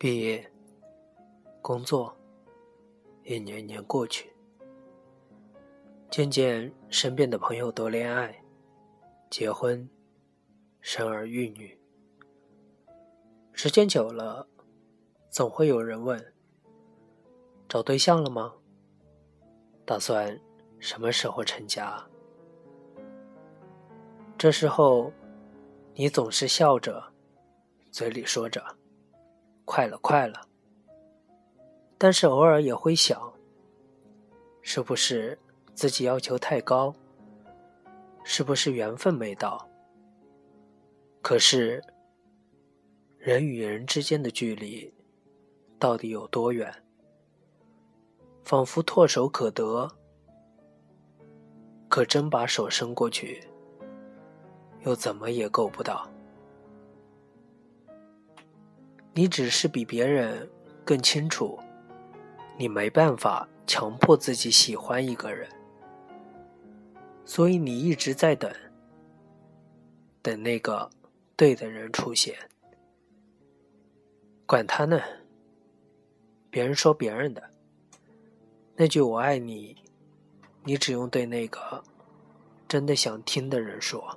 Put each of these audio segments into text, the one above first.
毕业、工作，一年年过去，渐渐身边的朋友都恋爱、结婚、生儿育女。时间久了，总会有人问：找对象了吗？打算什么时候成家？这时候，你总是笑着，嘴里说着。快了，快了。但是偶尔也会想，是不是自己要求太高？是不是缘分没到？可是，人与人之间的距离到底有多远？仿佛唾手可得，可真把手伸过去，又怎么也够不到。你只是比别人更清楚，你没办法强迫自己喜欢一个人，所以你一直在等，等那个对的人出现。管他呢，别人说别人的，那句我爱你，你只用对那个真的想听的人说。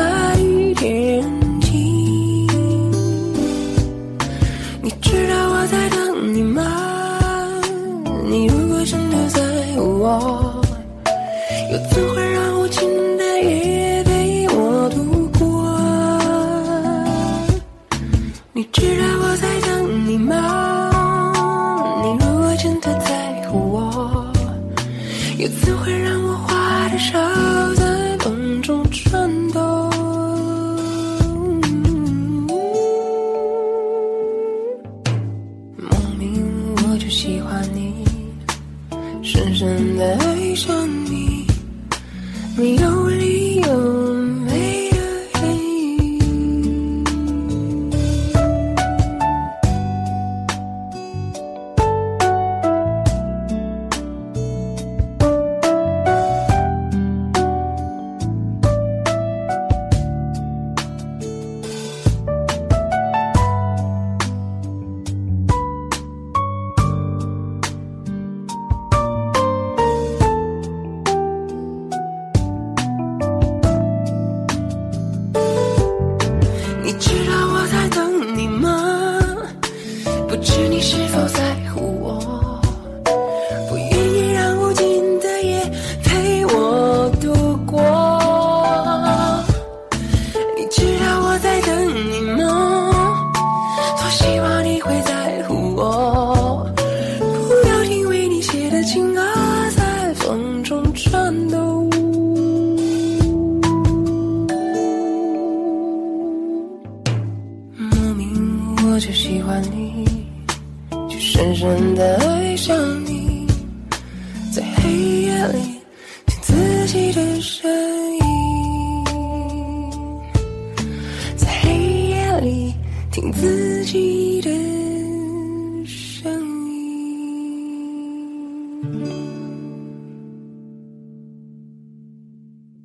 我，又怎会让无尽的夜陪我度过？你知道我在等你吗？你如果真的在乎我，又怎会让我花的手在风中颤抖？上你，没有知你是否。深深的爱上你，在黑夜里听自己的声音